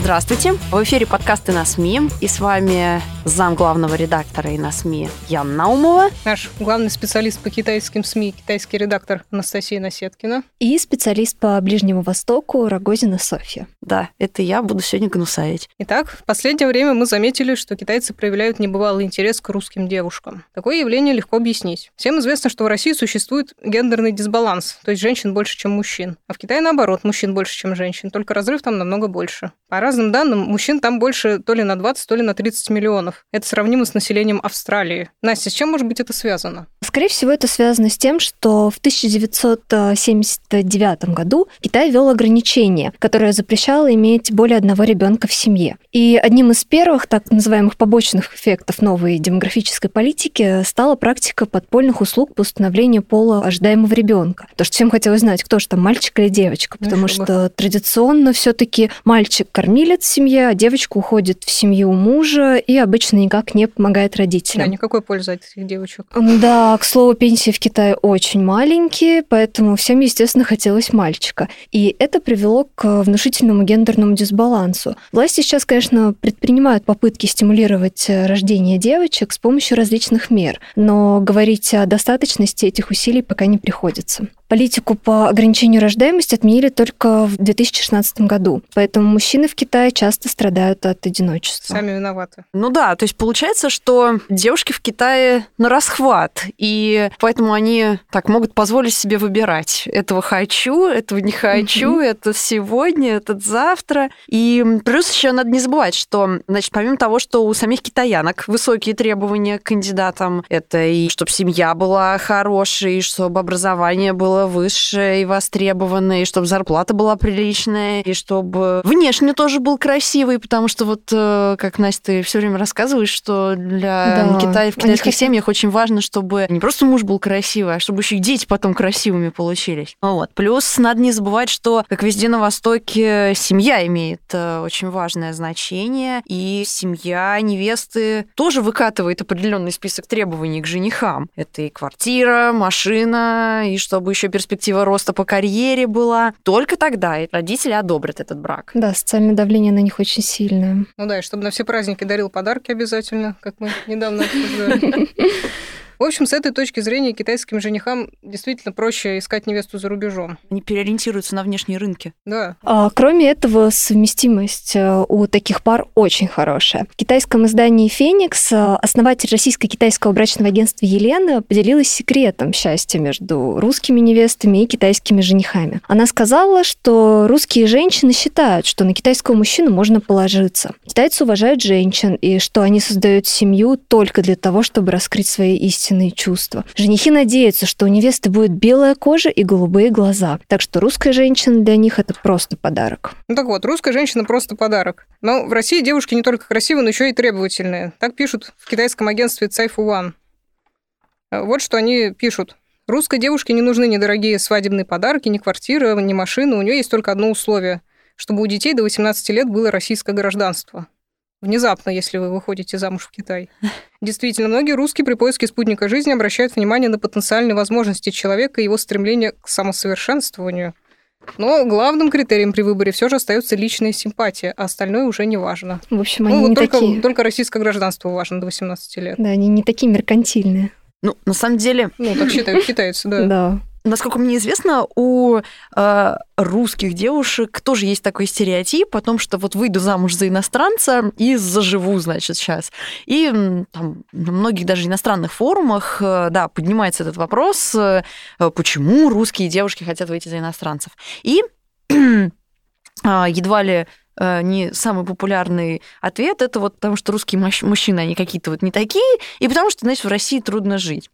Здравствуйте. В эфире подкасты на СМИ. И с вами зам главного редактора и на СМИ Яна Наумова. Наш главный специалист по китайским СМИ, китайский редактор Анастасия Насеткина. И специалист по Ближнему Востоку Рогозина Софья. Да, это я буду сегодня гнусавить. Итак, в последнее время мы заметили, что китайцы проявляют небывалый интерес к русским девушкам. Такое явление легко объяснить. Всем известно, что в России существует гендерный дисбаланс, то есть женщин больше, чем мужчин. А в Китае наоборот, мужчин больше, чем женщин, только разрыв там намного больше. По разным данным, мужчин там больше то ли на 20, то ли на 30 миллионов. Это сравнимо с населением Австралии. Настя, с чем может быть это связано? Скорее всего, это связано с тем, что в 1979 году Китай ввел ограничение, которое запрещало иметь более одного ребенка в семье. И одним из первых так называемых побочных эффектов новой демографической политики стала практика подпольных услуг по установлению пола ожидаемого ребенка. Потому что всем хотелось знать, кто же там, мальчик или девочка, потому Еще бы. что традиционно все-таки мальчик кормилец в семье, а девочка уходит в семью мужа и обычно никак не помогает Да, родителям. никакой пользы от этих девочек. Да, к слову, пенсии в Китае очень маленькие, поэтому всем, естественно, хотелось мальчика. И это привело к внушительному гендерному дисбалансу. Власти сейчас, конечно, предпринимают попытки стимулировать э, рождение девочек с помощью различных мер, но говорить о достаточности этих усилий пока не приходится. Политику по ограничению рождаемости отменили только в 2016 году, поэтому мужчины в Китае часто страдают от одиночества. Сами виноваты. Ну да, то есть получается, что девушки в Китае на расхват, и поэтому они так могут позволить себе выбирать. Этого хочу, этого не хочу, это сегодня, это завтра. И плюс еще надо не забывать, что, значит, помимо того, что у самих китаянок высокие требования к кандидатам, это и чтобы семья была хорошей, и чтобы образование было высшее и востребованное, и чтобы зарплата была приличная, и чтобы внешне тоже был красивый, потому что вот, э, как Настя, ты все время рассказываешь, что для Да, Китая, в они китайских хотят- семьях очень важно, чтобы не просто муж был красивый, а чтобы еще и дети потом красивыми получились. Вот. Плюс надо не забывать, что, как везде на Востоке, семья имеет э, очень важное значение, и семья невесты тоже выкатывает определенный список требований к женихам. Это и квартира, машина, и чтобы еще перспектива роста по карьере была. Только тогда родители одобрят этот брак. Да, социальное давление на них очень сильное. Ну да, и чтобы на все праздники дарил подарки обязательно, как мы недавно обсуждали. В общем, с этой точки зрения китайским женихам действительно проще искать невесту за рубежом. Они переориентируются на внешние рынки. Да, А, Кроме этого, совместимость э, у таких пар очень хорошая. В китайском издании «Феникс» э, основатель российско-китайского брачного агентства Елена поделилась секретом счастья между русскими невестами и китайскими женихами. Она сказала, что русские женщины считают, что на китайского мужчину можно положиться. Китайцы уважают женщин и что они создают семью только для того, чтобы раскрыть свои истинные чувства. Женихи надеются, что у невесты будет белая кожа и голубые глаза. Так что русская женщина для них это просто подарок. Ну так вот, русская женщина просто подарок. Но в России девушки не только красивые, но еще и требовательные. Так пишут в китайском агентстве Цайфуан. Э, Вот что они пишут. Русской девушке не нужны ни дорогие свадебные подарки, ни квартира, ни машина. У нее есть только одно условие, чтобы у детей до 18 лет было российское гражданство. Внезапно, если вы выходите замуж в Китай. Действительно, многие русские при поиске спутника жизни обращают внимание на потенциальные возможности человека и его стремление к самосовершенствованию. Но главным критерием при выборе все же остается личная симпатия, а остальное уже не важно. В общем, Ну, они вот не только, такие. только российское гражданство важно до 18 лет. Да, они не такие меркантильные. Ну, на самом деле, Ну, так считают китайцы, да. Да. Насколько мне известно, у э, русских девушек тоже есть такой стереотип о том, что вот выйду замуж за иностранца и заживу, значит, сейчас. И там, на многих даже иностранных форумах, э, да, поднимается этот вопрос, э, почему русские девушки хотят выйти за иностранцев. И а, едва ли э, не самый популярный ответ это вот потому, что русские мужчины, они какие-то вот не такие, и потому что, знаешь, в России трудно жить.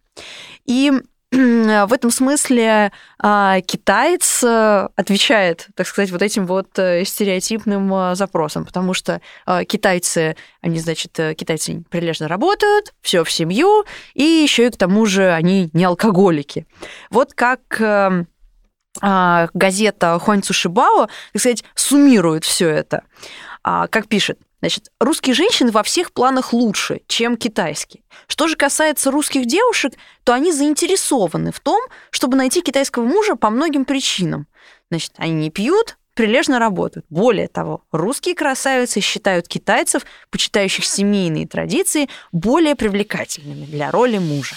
И в этом смысле а, китаец э, отвечает, так сказать, вот этим вот э, стереотипным э, запросам, потому что китайцы, они, значит, китайцы прилежно работают, все в семью, и еще и к тому же они не алкоголики. Вот как эм, газета Хуань Цушибао, так сказать, суммирует все это. А, как пишет, Значит, русские женщины во всех планах лучше, чем китайские. Что же касается русских девушек, то они заинтересованы в том, чтобы найти китайского мужа по многим причинам. Значит, они не пьют, прилежно работают. Более того, русские красавицы считают китайцев, почитающих семейные традиции, более привлекательными для роли мужа.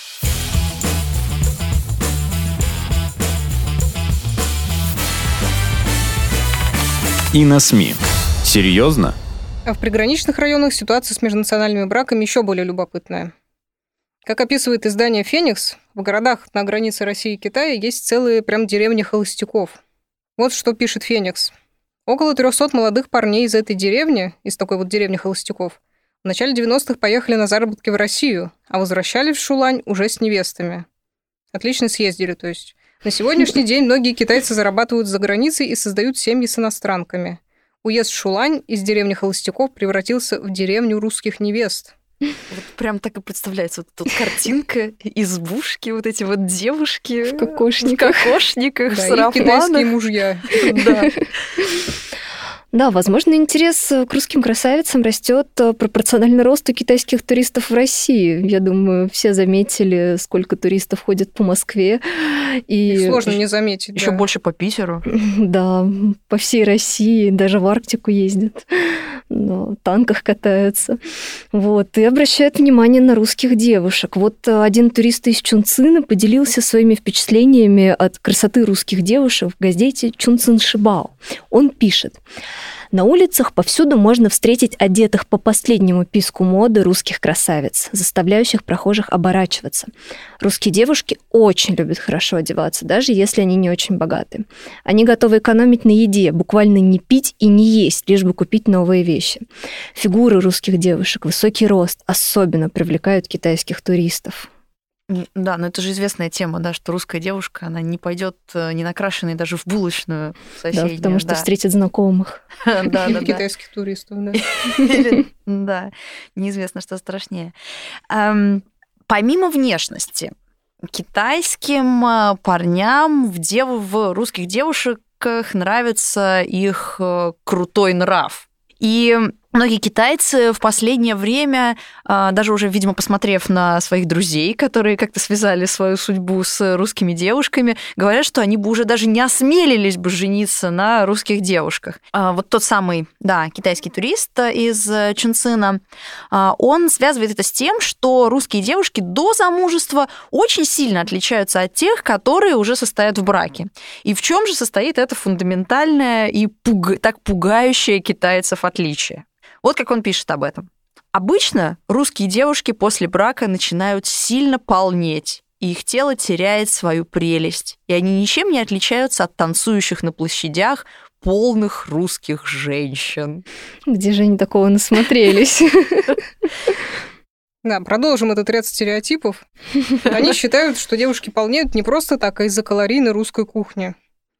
И на СМИ. Серьезно? А в приграничных районах ситуация с межнациональными браками еще более любопытная. Как описывает издание «Феникс», в городах на границе России и Китая есть целые прям деревни холостяков. Вот что пишет «Феникс». Около 300 молодых парней из этой деревни, из такой вот деревни холостяков, в начале 90-х поехали на заработки в Россию, а возвращались в Шулань уже с невестами. Отлично съездили, то есть. На сегодняшний день многие китайцы зарабатывают за границей и создают семьи с иностранками. Уезд Шулань из деревни холостяков превратился в деревню русских невест. Вот прям так и представляется вот тут картинка, избушки, вот эти вот девушки в кокошниках, в кокошниках, да, сарафанах. и китайские мужья. Да. Да, возможно, интерес к русским красавицам растет э, пропорционально росту китайских туристов в России. Я думаю, все заметили, сколько туристов ходит по Москве. И, и сложно не заметить. Еще да. больше по Питеру. Да, по всей России, даже в Арктику ездят, на танках катаются. Вот, и обращают внимание на русских девушек. Вот э, один турист из Чунцина поделился своими впечатлениями от красоты русских девушек в газете Чунцин Шибао. Он пишет. На улицах повсюду можно встретить одетых по последнему писку моды русских красавиц, заставляющих прохожих оборачиваться. Русские девушки очень любят хорошо одеваться, даже если они не очень богаты. Они готовы экономить на еде, буквально не пить и не есть, лишь бы купить новые вещи. Фигуры русских девушек, высокий рост особенно привлекают китайских туристов. Да, но это же известная тема, да, что русская девушка, она не пойдет э, не накрашенной даже в булочную соседнюю. Да, потому что да. встретит знакомых. Да, да, да. Китайских туристов, да. Да, неизвестно, что страшнее. Помимо внешности, китайским э, парням в, дев... в русских девушках нравится их э, крутой нрав. И Многие китайцы в последнее время, а, даже уже, видимо, посмотрев на своих друзей, которые как-то связали свою судьбу с русскими девушками, говорят, что они бы уже даже не осмелились бы жениться на русских девушках. А, вот тот самый, да, китайский турист из Чунцина, а, он связывает это с тем, что русские девушки до замужества очень сильно отличаются от тех, которые уже состоят в браке. И в чем же состоит это фундаментальное и пуг... так пугающее китайцев отличие? Вот как он пишет об этом. Обычно русские девушки после брака начинают сильно полнеть, и их тело теряет свою прелесть, и они ничем не отличаются от танцующих на площадях полных русских женщин. Где же они такого насмотрелись? Да, продолжим этот ряд стереотипов. Они считают, что девушки полнеют не просто так, а из-за калорийной русской кухни.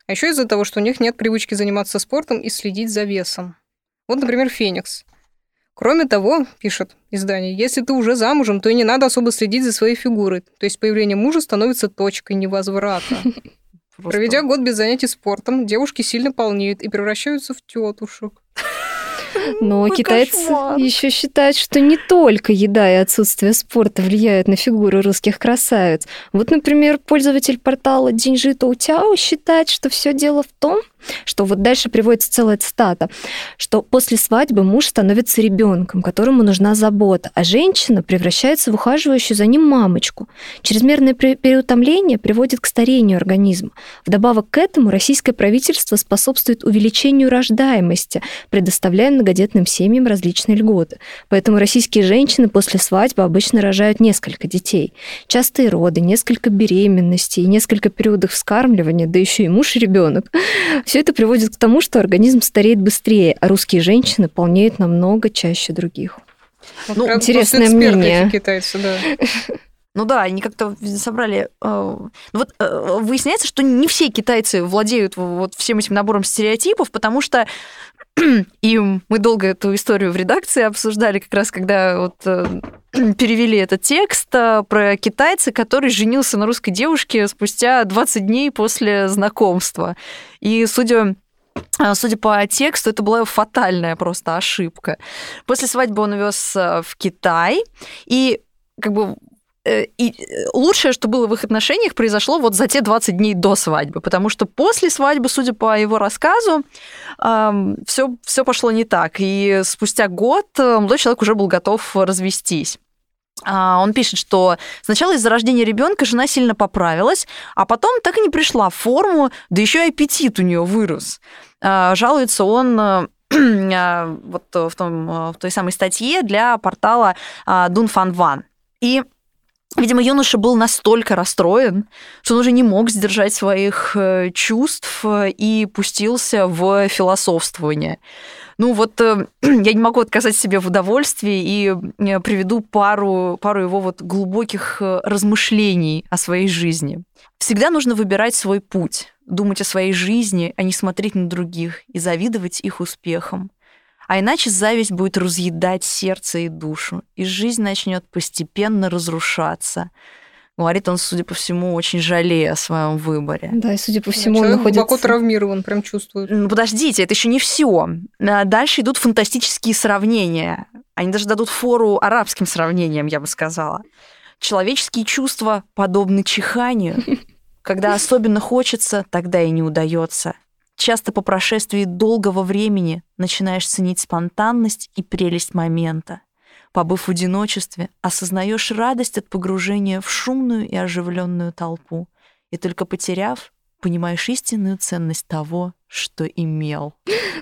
А еще из-за того, что у них нет привычки заниматься спортом и следить за весом. Вот, например, Феникс. Кроме того, пишет издание, если ты уже замужем, то и не надо особо следить за своей фигурой. То есть появление мужа становится точкой невозврата. Просто... Проведя год без занятий спортом, девушки сильно полнеют и превращаются в тетушек. Но Ой, китайцы еще считают, что не только еда и отсутствие спорта влияют на фигуру русских красавиц. Вот, например, пользователь портала Динжи Тоутяо считает, что все дело в том, что вот дальше приводится целая цитата, что после свадьбы муж становится ребенком, которому нужна забота, а женщина превращается в ухаживающую за ним мамочку. Чрезмерное переутомление приводит к старению организма. Вдобавок к этому российское правительство способствует увеличению рождаемости, предоставляя многодетным семьям различные льготы. Поэтому российские женщины после свадьбы обычно рожают несколько детей. Частые роды, несколько беременностей, несколько периодов вскармливания, да еще и муж и ребенок. Все это приводит к тому, что организм стареет быстрее, а русские женщины полнеют намного чаще других. Ну, интересное мнение. Китайцы, да. Ну да, они как-то собрали... Э, вот э, выясняется, что не все китайцы владеют вот всем этим набором стереотипов, потому что и мы долго эту историю в редакции обсуждали, как раз когда вот э, перевели этот текст про китайца, который женился на русской девушке спустя 20 дней после знакомства. И судя Судя по тексту, это была фатальная просто ошибка. После свадьбы он увез в Китай, и как бы Э, и э, лучшее, что было в их отношениях, произошло вот за те 20 дней до свадьбы, потому что после свадьбы, судя по его рассказу, все, все пошло не так. И спустя год э, молодой человек уже был готов развестись. А, он пишет, что сначала из-за рождения ребенка жена сильно поправилась, а потом так и не пришла в форму, да еще и аппетит у нее вырос. А, жалуется он а, вот в, том, в той самой статье для портала Дунфан Ван. И Видимо, юноша был настолько расстроен, что он уже не мог сдержать своих э, чувств э, и пустился в философствование. Ну вот э, я не могу отказать себе в удовольствии и приведу пару, пару его вот глубоких размышлений о своей жизни. Всегда нужно выбирать свой путь, думать о своей жизни, а не смотреть на других и завидовать их успехам. А иначе зависть будет разъедать сердце и душу, и жизнь начнет постепенно разрушаться. Говорит он, судя по всему, очень жалея о своем выборе. Да, и судя по всему, он находится... глубоко травмирован, прям чувствует. Ну, подождите, это еще не все. А дальше идут фантастические сравнения. Они даже дадут фору арабским сравнениям, я бы сказала. Человеческие чувства подобны чиханию. Когда особенно хочется, тогда и не удается. Часто по прошествии долгого времени начинаешь ценить спонтанность и прелесть момента. Побыв в одиночестве, осознаешь радость от погружения в шумную и оживленную толпу, и только потеряв, понимаешь истинную ценность того, что имел.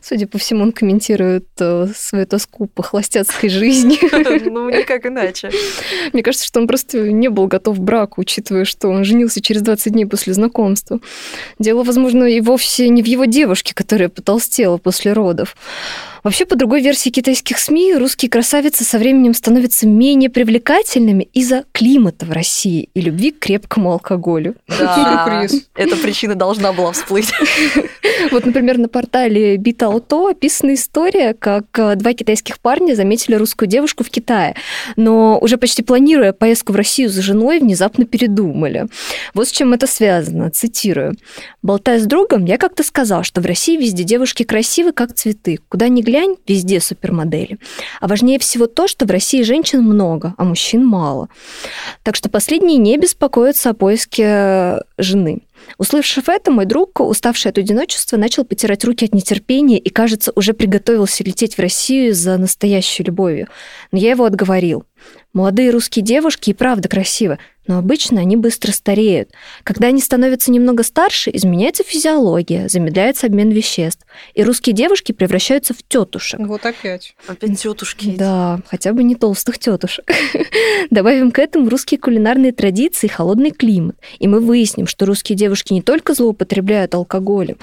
Судя по всему, он комментирует э, свою тоску по холостяцкой жизни. Ну, никак иначе. Мне кажется, что он просто не был готов к браку, учитывая, что он женился через 20 дней после знакомства. Дело, возможно, и вовсе не в его девушке, которая потолстела после родов. Вообще, по другой версии китайских СМИ, русские красавицы со временем становятся менее привлекательными из-за климата в России и любви к крепкому алкоголю. Да, эта причина должна была всплыть. Вот, например, на портале Битауто описана история, как э, два китайских парня заметили русскую девушку в Китае, но уже почти планируя поездку в Россию за женой, внезапно передумали. Вот с чем это связано. Цитирую. «Болтая с другом, я как-то сказал, что в России везде девушки красивы, как цветы. Куда ни глянь, везде супермодели. А важнее всего то, что в России женщин много, а мужчин мало. Так что последние не беспокоятся о поиске жены. Услышав это, мой друг, уставший от одиночества, начал потирать руки от нетерпения и, кажется, уже приготовился лететь в Россию за настоящей любовью. Но я его отговорил. Молодые русские девушки и правда красивы, но обычно они быстро стареют. Когда они становятся немного старше, изменяется физиология, замедляется обмен веществ, и русские девушки превращаются в тетушек. Вот опять. Опять тетушки. Да, хотя бы не толстых тетушек. Добавим к этому русские кулинарные традиции и холодный климат, и мы выясним, что русские девушки не только злоупотребляют алкоголем,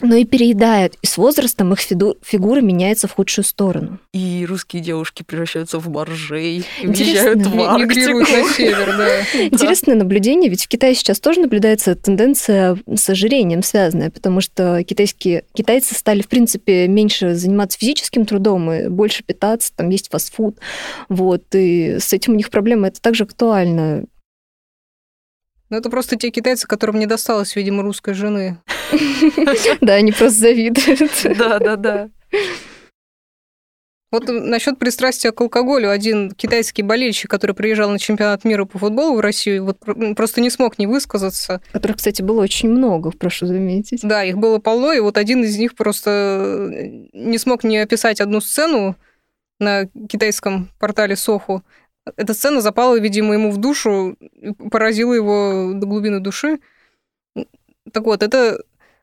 но и переедают, и с возрастом их фигура меняется в худшую сторону. И русские девушки превращаются в боржей, уезжают в Арктику. на север, да. Интересное наблюдение, ведь в Китае сейчас тоже наблюдается тенденция с ожирением связанная, потому что китайские, китайцы стали, в принципе, меньше заниматься физическим трудом и больше питаться, там есть фастфуд, вот, и с этим у них проблема, это также актуально. Ну, это просто те китайцы, которым не досталось, видимо, русской жены. Да, они просто завидуют. Да, да, да. Вот насчет пристрастия к алкоголю. Один китайский болельщик, который приезжал на чемпионат мира по футболу в Россию, вот просто не смог не высказаться. Которых, кстати, было очень много, прошу заметить. Да, их было полно, и вот один из них просто не смог не описать одну сцену на китайском портале Соху. Эта сцена запала, видимо, ему в душу, поразила его до глубины души. Так вот, это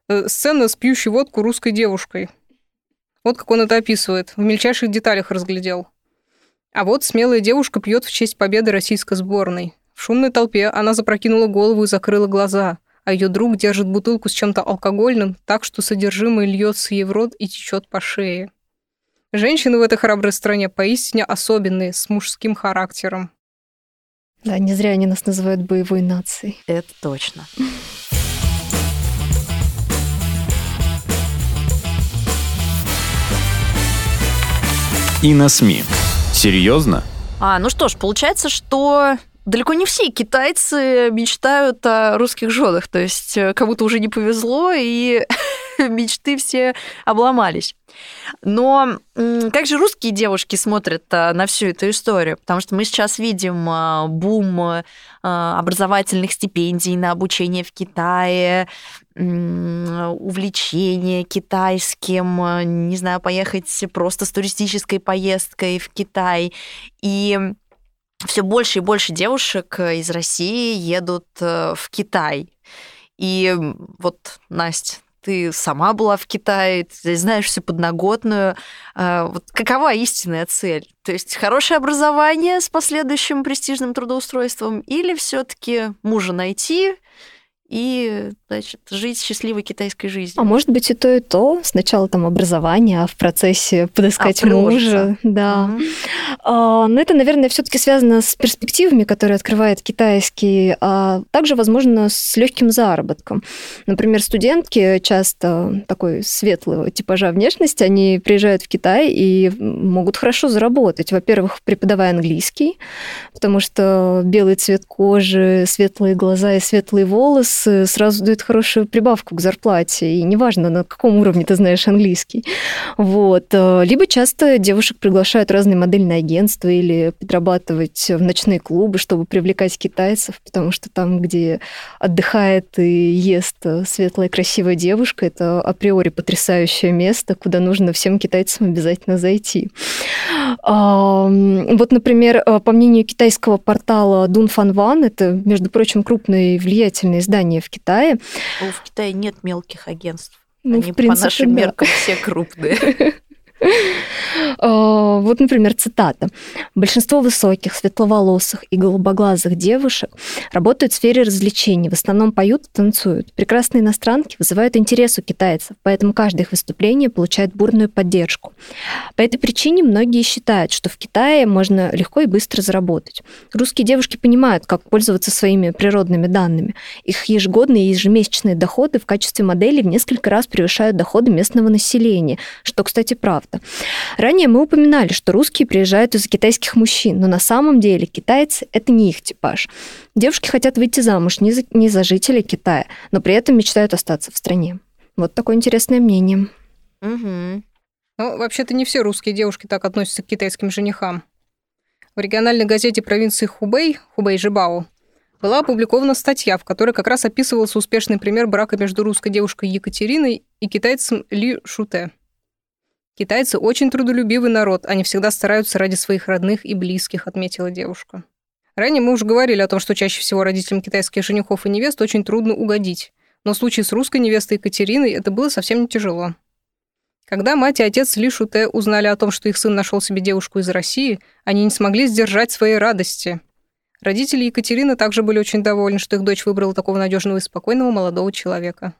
Э, сцена с пьющей водку русской девушкой. Вот как он это описывает, в мельчайших деталях разглядел. А вот смелая девушка пьет в честь победы российской сборной. В шумной толпе она запрокинула голову и закрыла глаза, а ее друг держит бутылку с чем-то алкогольным, так что содержимое льется ей в рот и течет по шее. Женщины в этой храброй стране поистине особенные, с мужским характером. Да, не зря они нас называют боевой нацией. Это точно. И на СМИ. Серьезно? А, ну что ж, получается, что далеко не все китайцы мечтают о русских женах. То есть э, кому-то уже не повезло, и мечты все обломались. Но как же русские девушки смотрят а, на всю эту историю? Потому что мы сейчас видим а, бум а, образовательных стипендий на обучение в Китае, увлечение китайским, не знаю, поехать просто с туристической поездкой в Китай. И все больше и больше девушек из России едут э, в Китай. И вот, Настя, ты сама была в Китае, ты знаешь всю подноготную. А, вот какова истинная цель? То есть хорошее образование с последующим престижным трудоустройством или все таки мужа найти, и, значит, жить счастливой китайской жизнью. А может быть и то, и то. Сначала там образование, а в процессе подыскать а, мужа. Да. Угу. А, но это, наверное, все таки связано с перспективами, которые открывает китайский, а также, возможно, с легким заработком. Например, студентки часто такой светлого типажа внешности, они приезжают в Китай и могут хорошо заработать. Во-первых, преподавая английский, потому что белый цвет кожи, светлые глаза и светлые волосы сразу дает хорошую прибавку к зарплате, и неважно, на каком уровне ты знаешь английский. Вот. Э, либо часто девушек приглашают разные модельные агентства или подрабатывать в ночные клубы, чтобы привлекать китайцев, потому что там, где отдыхает и ест светлая красивая девушка, это априори потрясающее место, куда нужно всем китайцам обязательно зайти. Вот, например, э, по мнению китайского портала Дун Фан Ван, это, между прочим, крупное и влиятельное издание в Китае. Ну, в Китае нет мелких агентств. Ну, Они в принципе, по нашим да. меркам все крупные. А, вот, например, цитата. «Большинство высоких, светловолосых и голубоглазых девушек работают в сфере развлечений, в основном поют и танцуют. Прекрасные иностранки вызывают интерес у китайцев, поэтому каждое их выступление получает бурную поддержку. По этой причине многие считают, что в Китае можно легко и быстро заработать. Русские девушки понимают, как пользоваться своими природными данными. Их ежегодные и ежемесячные доходы в качестве моделей в несколько раз превышают доходы местного населения, что, кстати, правда. Ранее мы упоминали, что русские приезжают из китайских мужчин, но на самом деле китайцы – это не их типаж. Девушки хотят выйти замуж не за, не за жителей Китая, но при этом мечтают остаться в стране. Вот такое интересное мнение. Угу. Ну, вообще-то не все русские девушки так относятся к китайским женихам. В региональной газете провинции Хубэй, Хубэй-Жибао, была опубликована статья, в которой как раз описывался успешный пример брака между русской девушкой Екатериной и китайцем Ли Шуте. Китайцы очень трудолюбивый народ, они всегда стараются ради своих родных и близких, отметила девушка. Ранее мы уже говорили о том, что чаще всего родителям китайских женихов и невест очень трудно угодить. Но в случае с русской невестой Екатериной это было совсем не тяжело. Когда мать и отец Ли Шуте узнали о том, что их сын нашел себе девушку из России, они не смогли сдержать своей радости. Родители Екатерины также были очень довольны, что их дочь выбрала такого надежного и спокойного молодого человека.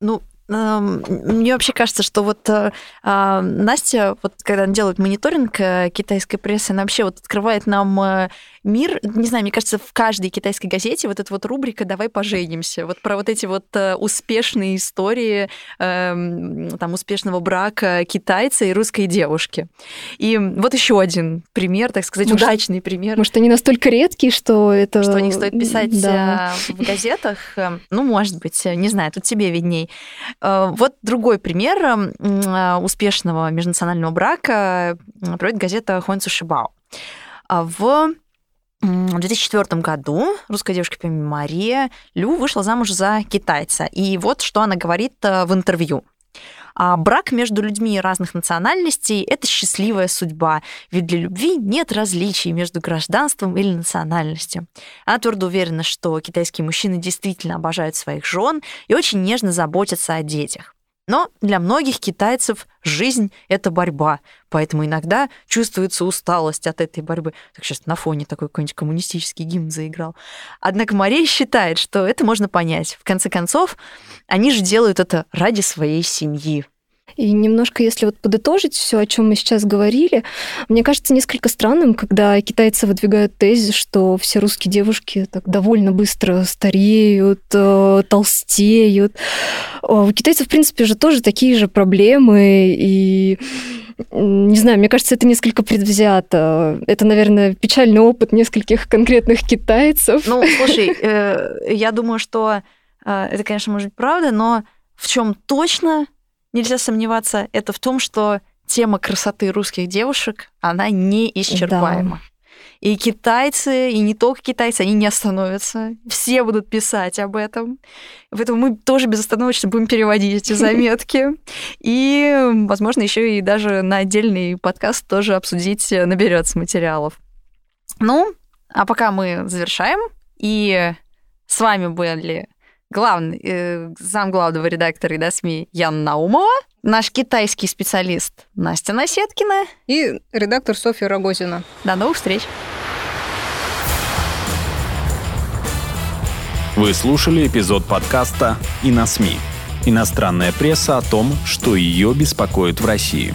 Ну, мне вообще кажется, что вот э, а, Настя, вот когда она делает мониторинг э, китайской прессы, она вообще вот открывает нам э, мир, не знаю, мне кажется, в каждой китайской газете вот эта вот рубрика «Давай поженимся», вот про вот эти вот успешные истории эм, там успешного брака китайца и русской девушки. И вот еще один пример, так сказать, может, удачный пример. Может, они настолько редкие, что это... Что не стоит писать да. в газетах? Ну, может быть, не знаю, тут тебе видней. Э, вот другой пример э, успешного межнационального брака э, приводит газета Хуанцу Шибао. А в 2004 году русская девушка по имени Мария Лю вышла замуж за китайца. И вот что она говорит в интервью. А брак между людьми разных национальностей – это счастливая судьба, ведь для любви нет различий между гражданством или национальностью. Она твердо уверена, что китайские мужчины действительно обожают своих жен и очень нежно заботятся о детях. Но для многих китайцев жизнь — это борьба, поэтому иногда чувствуется усталость от этой борьбы. Так сейчас на фоне такой какой-нибудь коммунистический гимн заиграл. Однако Мария считает, что это можно понять. В конце концов, они же делают это ради своей семьи. И немножко, если вот подытожить все, о чем мы сейчас говорили, мне кажется несколько странным, когда китайцы выдвигают тезис, что все русские девушки так довольно быстро стареют, э, толстеют. У китайцев, в принципе, же тоже такие же проблемы, и не знаю, мне кажется, это несколько предвзято. Это, наверное, печальный опыт нескольких конкретных китайцев. Ну, слушай, э, я думаю, что э, это, конечно, может быть правда, но в чем точно нельзя сомневаться, это в том, что тема красоты русских девушек, она неисчерпаема. Да. И китайцы, и не только китайцы, они не остановятся. Все будут писать об этом. Поэтому мы тоже безостановочно будем переводить эти заметки. И, возможно, еще и даже на отдельный подкаст тоже обсудить наберется материалов. Ну, а пока мы завершаем. И с вами были главный, э, зам главного редактора да, СМИ Яна Наумова, наш китайский специалист Настя Насеткина и редактор Софья Рогозина. До новых встреч! Вы слушали эпизод подкаста «И на СМИ». Иностранная пресса о том, что ее беспокоит в России.